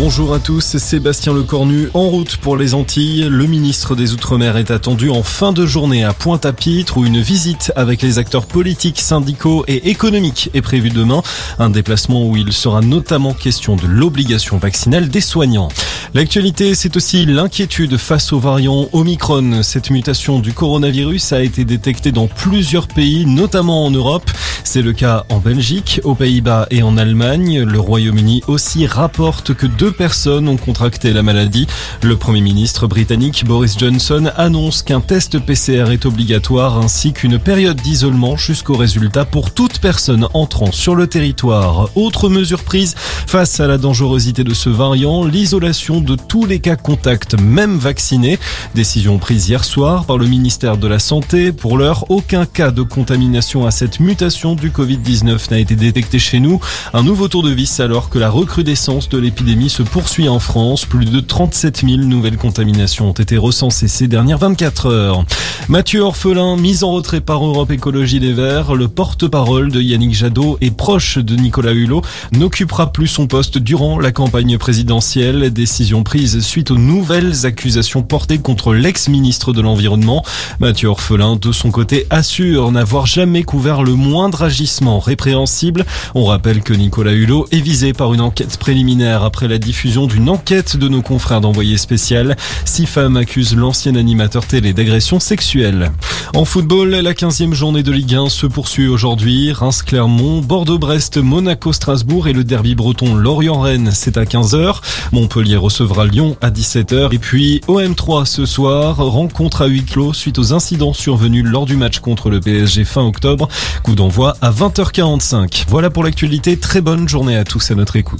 Bonjour à tous, Sébastien Lecornu en route pour les Antilles. Le ministre des Outre-mer est attendu en fin de journée à Pointe-à-Pitre où une visite avec les acteurs politiques, syndicaux et économiques est prévue demain. Un déplacement où il sera notamment question de l'obligation vaccinale des soignants. L'actualité, c'est aussi l'inquiétude face au variant Omicron. Cette mutation du coronavirus a été détectée dans plusieurs pays, notamment en Europe. C'est le cas en Belgique, aux Pays-Bas et en Allemagne. Le Royaume-Uni aussi rapporte que deux personnes ont contracté la maladie. Le Premier ministre britannique Boris Johnson annonce qu'un test PCR est obligatoire ainsi qu'une période d'isolement jusqu'au résultat pour toute personne entrant sur le territoire. Autre mesure prise face à la dangerosité de ce variant, l'isolation de tous les cas contacts, même vaccinés. Décision prise hier soir par le ministère de la Santé. Pour l'heure, aucun cas de contamination à cette mutation du Covid-19 n'a été détecté chez nous. Un nouveau tour de vis alors que la recrudescence de l'épidémie se poursuit en France. Plus de 37 000 nouvelles contaminations ont été recensées ces dernières 24 heures. Mathieu Orphelin, mis en retrait par Europe Écologie Les Verts, le porte-parole de Yannick Jadot et proche de Nicolas Hulot, n'occupera plus son poste durant la campagne présidentielle. Décision prise suite aux nouvelles accusations portées contre l'ex-ministre de l'Environnement. Mathieu Orphelin, de son côté, assure n'avoir jamais couvert le moindre agissement répréhensible. On rappelle que Nicolas Hulot est visé par une enquête préliminaire après la diffusion d'une enquête de nos confrères d'envoyé spécial. Six femmes accusent l'ancien animateur télé d'agression sexuelle. En football, la 15e journée de Ligue 1 se poursuit aujourd'hui. Reims-Clermont, Bordeaux-Brest, Monaco-Strasbourg et le derby breton Lorient-Rennes, c'est à 15h. Montpellier recevra Lyon à 17h. Et puis OM3 ce soir, rencontre à huis clos suite aux incidents survenus lors du match contre le PSG fin octobre. Coup d'envoi à 20h45. Voilà pour l'actualité. Très bonne journée à tous à notre écoute.